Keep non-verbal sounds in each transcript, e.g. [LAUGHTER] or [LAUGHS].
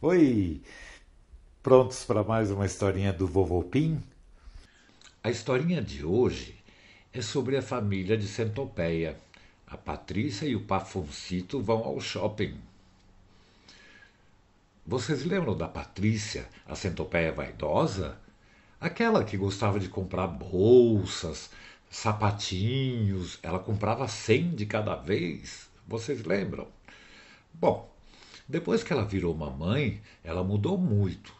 Oi! Prontos para mais uma historinha do Vovô Pim? A historinha de hoje é sobre a família de Centopeia. A Patrícia e o Pafoncito vão ao shopping. Vocês lembram da Patrícia, a centopeia vaidosa? Aquela que gostava de comprar bolsas, sapatinhos, ela comprava cem de cada vez. Vocês lembram? Bom, depois que ela virou mamãe, ela mudou muito.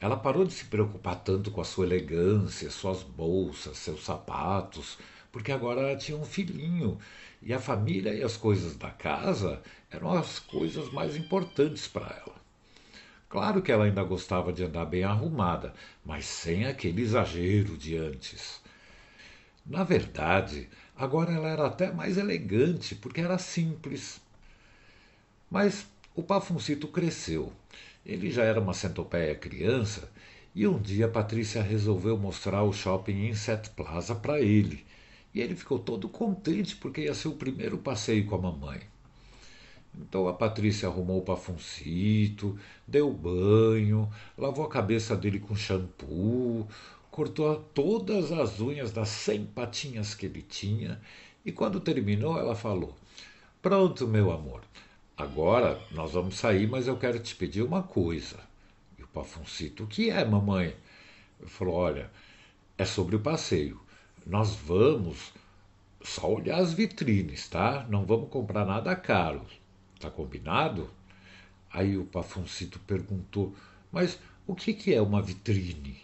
Ela parou de se preocupar tanto com a sua elegância, suas bolsas, seus sapatos, porque agora ela tinha um filhinho e a família e as coisas da casa eram as coisas mais importantes para ela. Claro que ela ainda gostava de andar bem arrumada, mas sem aquele exagero de antes. Na verdade, agora ela era até mais elegante, porque era simples. Mas o Pafuncito cresceu. Ele já era uma centopeia criança e um dia Patrícia resolveu mostrar o shopping Inset Plaza para ele. E ele ficou todo contente porque ia ser o primeiro passeio com a mamãe. Então a Patrícia arrumou o pafuncito, deu banho, lavou a cabeça dele com shampoo, cortou todas as unhas das cem patinhas que ele tinha e quando terminou ela falou: Pronto, meu amor, Agora nós vamos sair, mas eu quero te pedir uma coisa. E o Pafuncito, o que é, mamãe? Falou, olha, é sobre o passeio. Nós vamos só olhar as vitrines, tá? Não vamos comprar nada caro. Tá combinado? Aí o Pafuncito perguntou, mas o que, que é uma vitrine?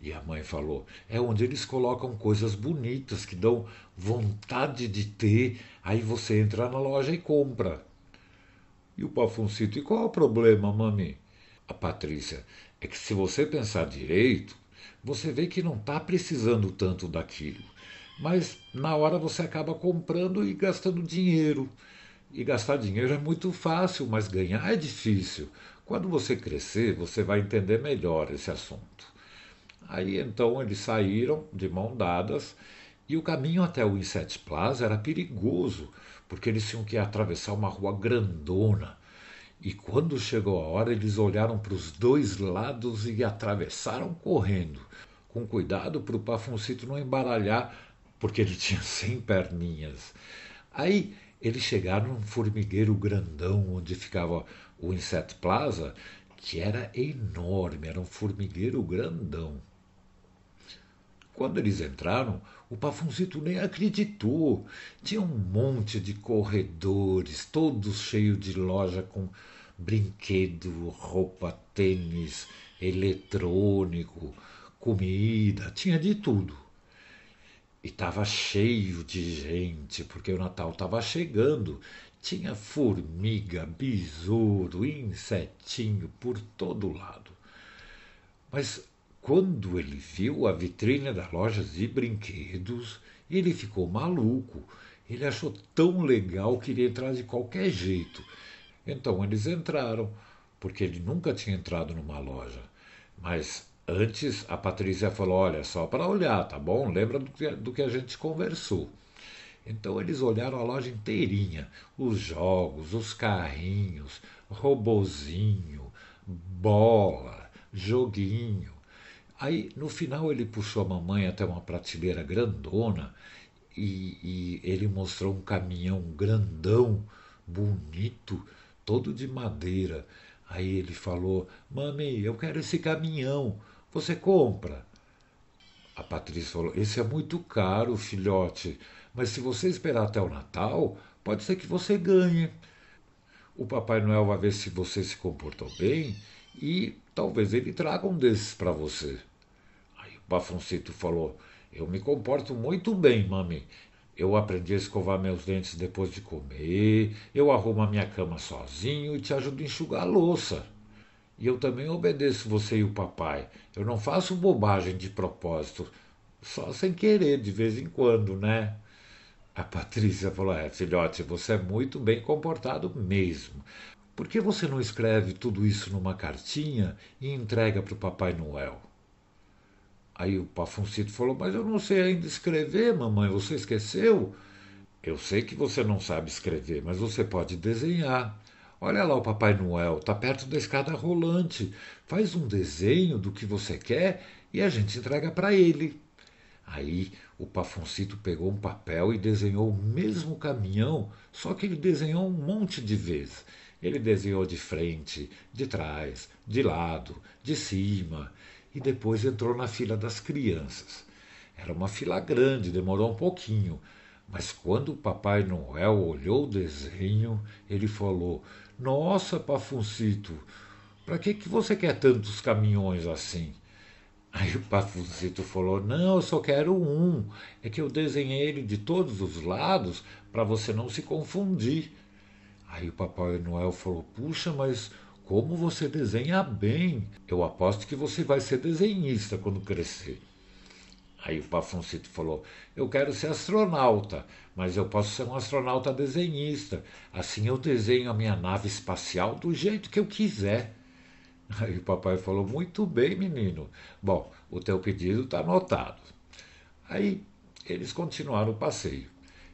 E a mãe falou: é onde eles colocam coisas bonitas que dão vontade de ter. Aí você entra na loja e compra. E o Pafuncito, e qual é o problema, mami? A Patrícia, é que se você pensar direito, você vê que não está precisando tanto daquilo. Mas na hora você acaba comprando e gastando dinheiro. E gastar dinheiro é muito fácil, mas ganhar é difícil. Quando você crescer, você vai entender melhor esse assunto. Aí então eles saíram de mão dadas e o caminho até o Inset Plaza era perigoso, porque eles tinham que atravessar uma rua grandona. E quando chegou a hora, eles olharam para os dois lados e atravessaram correndo, com cuidado para o Pafuncito não embaralhar, porque ele tinha [LAUGHS] cem perninhas. Aí eles chegaram num formigueiro grandão onde ficava o Inset Plaza, que era enorme, era um formigueiro grandão. Quando eles entraram, o Pafunzito nem acreditou. Tinha um monte de corredores, todos cheios de loja com brinquedo, roupa, tênis, eletrônico, comida, tinha de tudo. E estava cheio de gente, porque o Natal estava chegando. Tinha formiga, besouro, insetinho por todo lado. Mas quando ele viu a vitrine da loja de brinquedos, ele ficou maluco. Ele achou tão legal que iria entrar de qualquer jeito. Então eles entraram, porque ele nunca tinha entrado numa loja. Mas antes a Patrícia falou: Olha, só para olhar, tá bom? Lembra do que, do que a gente conversou. Então eles olharam a loja inteirinha: os jogos, os carrinhos, robozinho, bola, joguinho. Aí, no final, ele puxou a mamãe até uma prateleira grandona e, e ele mostrou um caminhão grandão, bonito, todo de madeira. Aí ele falou: Mami, eu quero esse caminhão, você compra? A Patrícia falou: Esse é muito caro, filhote, mas se você esperar até o Natal, pode ser que você ganhe. O Papai Noel vai ver se você se comportou bem e talvez ele traga um desses para você. Pafuncito falou: Eu me comporto muito bem, mami. Eu aprendi a escovar meus dentes depois de comer, eu arrumo a minha cama sozinho e te ajudo a enxugar a louça. E eu também obedeço você e o papai. Eu não faço bobagem de propósito, só sem querer, de vez em quando, né? A Patrícia falou: É, filhote, você é muito bem comportado mesmo. Por que você não escreve tudo isso numa cartinha e entrega para o Papai Noel? Aí o Pafuncito falou: Mas eu não sei ainda escrever, mamãe, você esqueceu? Eu sei que você não sabe escrever, mas você pode desenhar. Olha lá o Papai Noel, tá perto da escada rolante. Faz um desenho do que você quer e a gente entrega para ele. Aí o Pafoncito pegou um papel e desenhou o mesmo caminhão, só que ele desenhou um monte de vezes. Ele desenhou de frente, de trás, de lado, de cima e depois entrou na fila das crianças. Era uma fila grande, demorou um pouquinho, mas quando o Papai Noel olhou o desenho, ele falou: Nossa, Pafuncito, para que, que você quer tantos caminhões assim? Aí o Pafuncito falou: Não, eu só quero um. É que eu desenhei ele de todos os lados para você não se confundir. Aí o Papai Noel falou: Puxa, mas como você desenha bem. Eu aposto que você vai ser desenhista quando crescer. Aí o Pafoncito falou: Eu quero ser astronauta, mas eu posso ser um astronauta desenhista. Assim eu desenho a minha nave espacial do jeito que eu quiser. Aí o papai falou: Muito bem, menino. Bom, o teu pedido está anotado. Aí eles continuaram o passeio.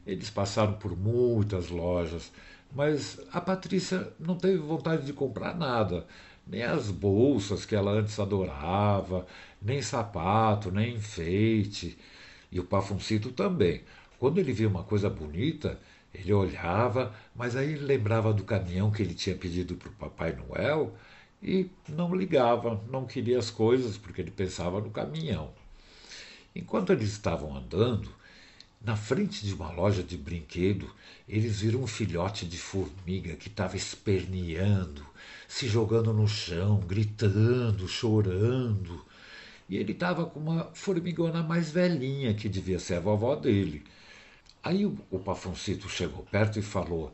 Eles passaram por muitas lojas, mas a Patrícia não teve vontade de comprar nada, nem as bolsas que ela antes adorava, nem sapato, nem enfeite. E o Pafuncito também. Quando ele via uma coisa bonita, ele olhava, mas aí lembrava do caminhão que ele tinha pedido para o Papai Noel e não ligava, não queria as coisas porque ele pensava no caminhão. Enquanto eles estavam andando, na frente de uma loja de brinquedo, eles viram um filhote de formiga que estava esperneando, se jogando no chão, gritando, chorando. E ele estava com uma formigona mais velhinha, que devia ser a vovó dele. Aí o, o Pafuncito chegou perto e falou: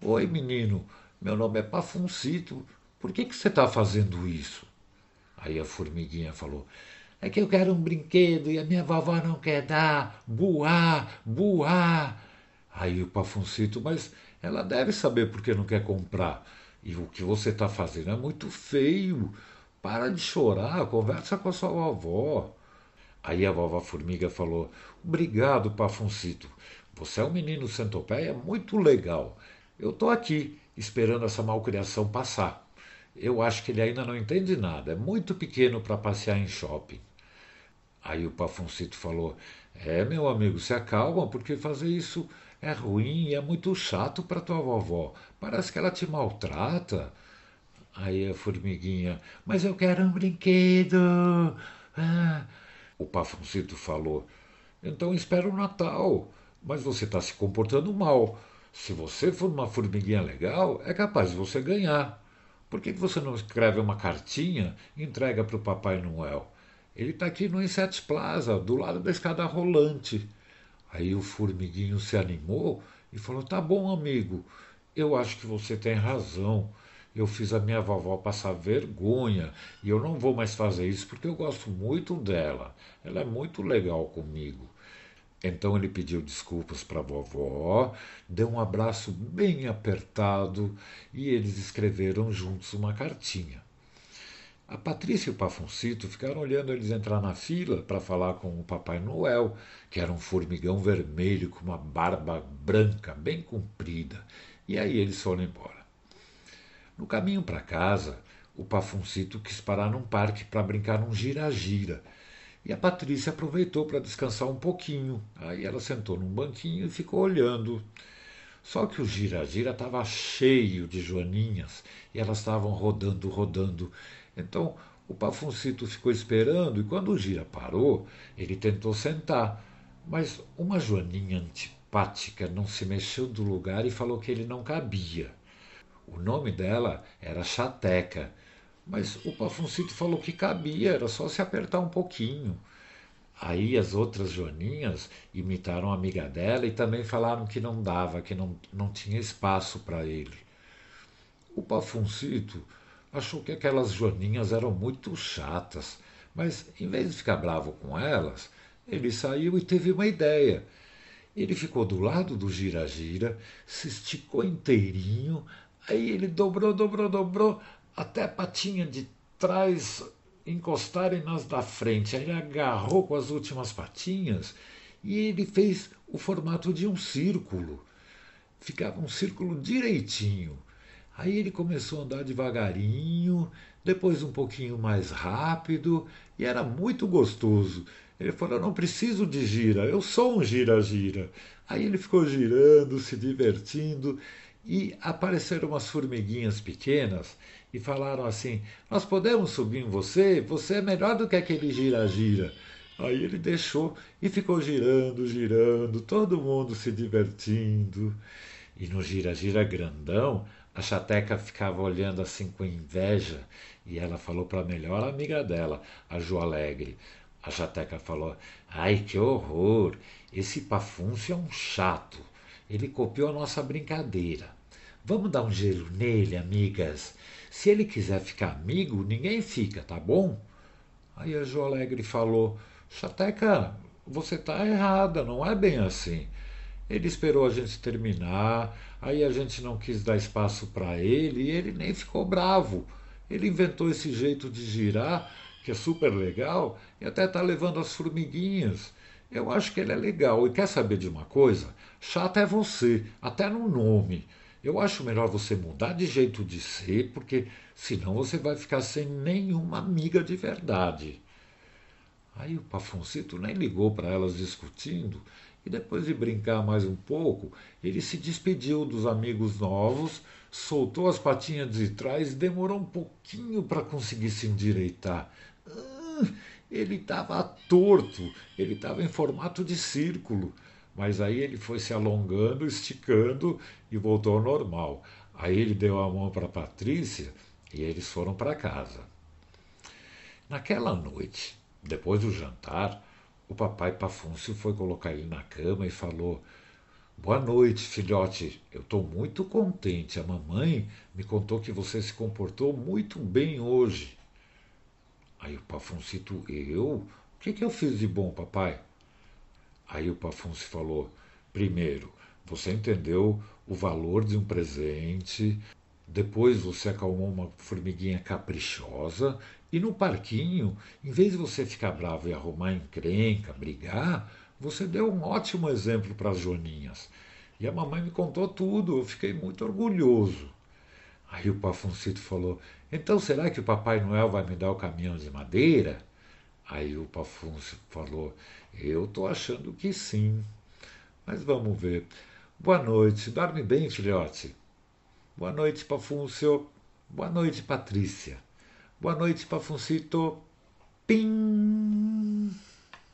Oi, menino, meu nome é Pafuncito, por que, que você está fazendo isso? Aí a formiguinha falou: é que eu quero um brinquedo e a minha vovó não quer dar. Buá, buá. Aí o Pafuncito, mas ela deve saber por que não quer comprar. E o que você está fazendo é muito feio. Para de chorar, conversa com a sua vovó. Aí a vovó Formiga falou: Obrigado, Pafuncito. Você é um menino centopeia muito legal. Eu estou aqui, esperando essa malcriação passar. Eu acho que ele ainda não entende nada, é muito pequeno para passear em shopping. Aí o Pafuncito falou: É, meu amigo, se acalma, porque fazer isso é ruim e é muito chato para tua vovó. Parece que ela te maltrata. Aí a formiguinha: Mas eu quero um brinquedo. Ah. O Pafuncito falou: Então espera o Natal. Mas você está se comportando mal. Se você for uma formiguinha legal, é capaz de você ganhar. Por que você não escreve uma cartinha e entrega para o Papai Noel? Ele está aqui no Inset Plaza, do lado da escada rolante. Aí o formiguinho se animou e falou: Tá bom, amigo, eu acho que você tem razão. Eu fiz a minha vovó passar vergonha e eu não vou mais fazer isso porque eu gosto muito dela. Ela é muito legal comigo. Então ele pediu desculpas para a vovó, deu um abraço bem apertado e eles escreveram juntos uma cartinha. A Patrícia e o Pafoncito ficaram olhando eles entrar na fila para falar com o Papai Noel, que era um formigão vermelho com uma barba branca bem comprida, e aí eles foram embora. No caminho para casa, o Pafoncito quis parar num parque para brincar num gira-gira e a Patrícia aproveitou para descansar um pouquinho. Aí ela sentou num banquinho e ficou olhando. Só que o gira-gira estava cheio de joaninhas e elas estavam rodando, rodando. Então o Pafuncito ficou esperando e quando o gira parou, ele tentou sentar. Mas uma joaninha antipática não se mexeu do lugar e falou que ele não cabia. O nome dela era Chateca mas o Pafuncito falou que cabia, era só se apertar um pouquinho. Aí as outras Joaninhas imitaram a amiga dela e também falaram que não dava, que não, não tinha espaço para ele. O Pafuncito achou que aquelas Joaninhas eram muito chatas, mas em vez de ficar bravo com elas, ele saiu e teve uma ideia. Ele ficou do lado do gira-gira, se esticou inteirinho, aí ele dobrou, dobrou, dobrou, até a patinha de trás encostarem nas da frente. Aí ele agarrou com as últimas patinhas e ele fez o formato de um círculo. Ficava um círculo direitinho. Aí ele começou a andar devagarinho, depois um pouquinho mais rápido, e era muito gostoso. Ele falou: não preciso de gira, eu sou um gira-gira. Aí ele ficou girando, se divertindo, e apareceram umas formiguinhas pequenas e falaram assim: Nós podemos subir em você? Você é melhor do que aquele gira-gira. Aí ele deixou e ficou girando, girando, todo mundo se divertindo. E no gira-gira grandão, a chateca ficava olhando assim com inveja e ela falou para a melhor amiga dela, a Jo Alegre. A chateca falou: Ai, que horror! Esse Pafúncio é um chato. Ele copiou a nossa brincadeira. Vamos dar um gelo nele, amigas. Se ele quiser ficar amigo, ninguém fica, tá bom? Aí a Jo Alegre falou: Chateca, você tá errada, não é bem assim. Ele esperou a gente terminar, aí a gente não quis dar espaço para ele e ele nem ficou bravo. Ele inventou esse jeito de girar, que é super legal, e até está levando as formiguinhas. Eu acho que ele é legal. E quer saber de uma coisa? Chata é você, até no nome. Eu acho melhor você mudar de jeito de ser, porque senão você vai ficar sem nenhuma amiga de verdade. Aí o Pafoncito nem ligou para elas discutindo e depois de brincar mais um pouco, ele se despediu dos amigos novos, soltou as patinhas de trás e demorou um pouquinho para conseguir se endireitar. Ah, ele estava torto, ele estava em formato de círculo. Mas aí ele foi se alongando, esticando e voltou ao normal. Aí ele deu a mão para Patrícia e eles foram para casa. Naquela noite, depois do jantar, o papai Pafúncio foi colocar ele na cama e falou: Boa noite, filhote. Eu estou muito contente. A mamãe me contou que você se comportou muito bem hoje. Aí o Pafuncito, eu? O que, que eu fiz de bom, papai? Aí o Pafuncio falou: primeiro, você entendeu o valor de um presente, depois você acalmou uma formiguinha caprichosa e no parquinho, em vez de você ficar bravo e arrumar encrenca, brigar, você deu um ótimo exemplo para as Joaninhas. E a mamãe me contou tudo, eu fiquei muito orgulhoso. Aí o Pafuncito falou: Então será que o Papai Noel vai me dar o caminhão de madeira? Aí o Pafuncio falou: Eu estou achando que sim. Mas vamos ver. Boa noite. Dorme bem, filhote. Boa noite, Pafuncio. Boa noite, Patrícia. Boa noite, Pafuncito. Pim!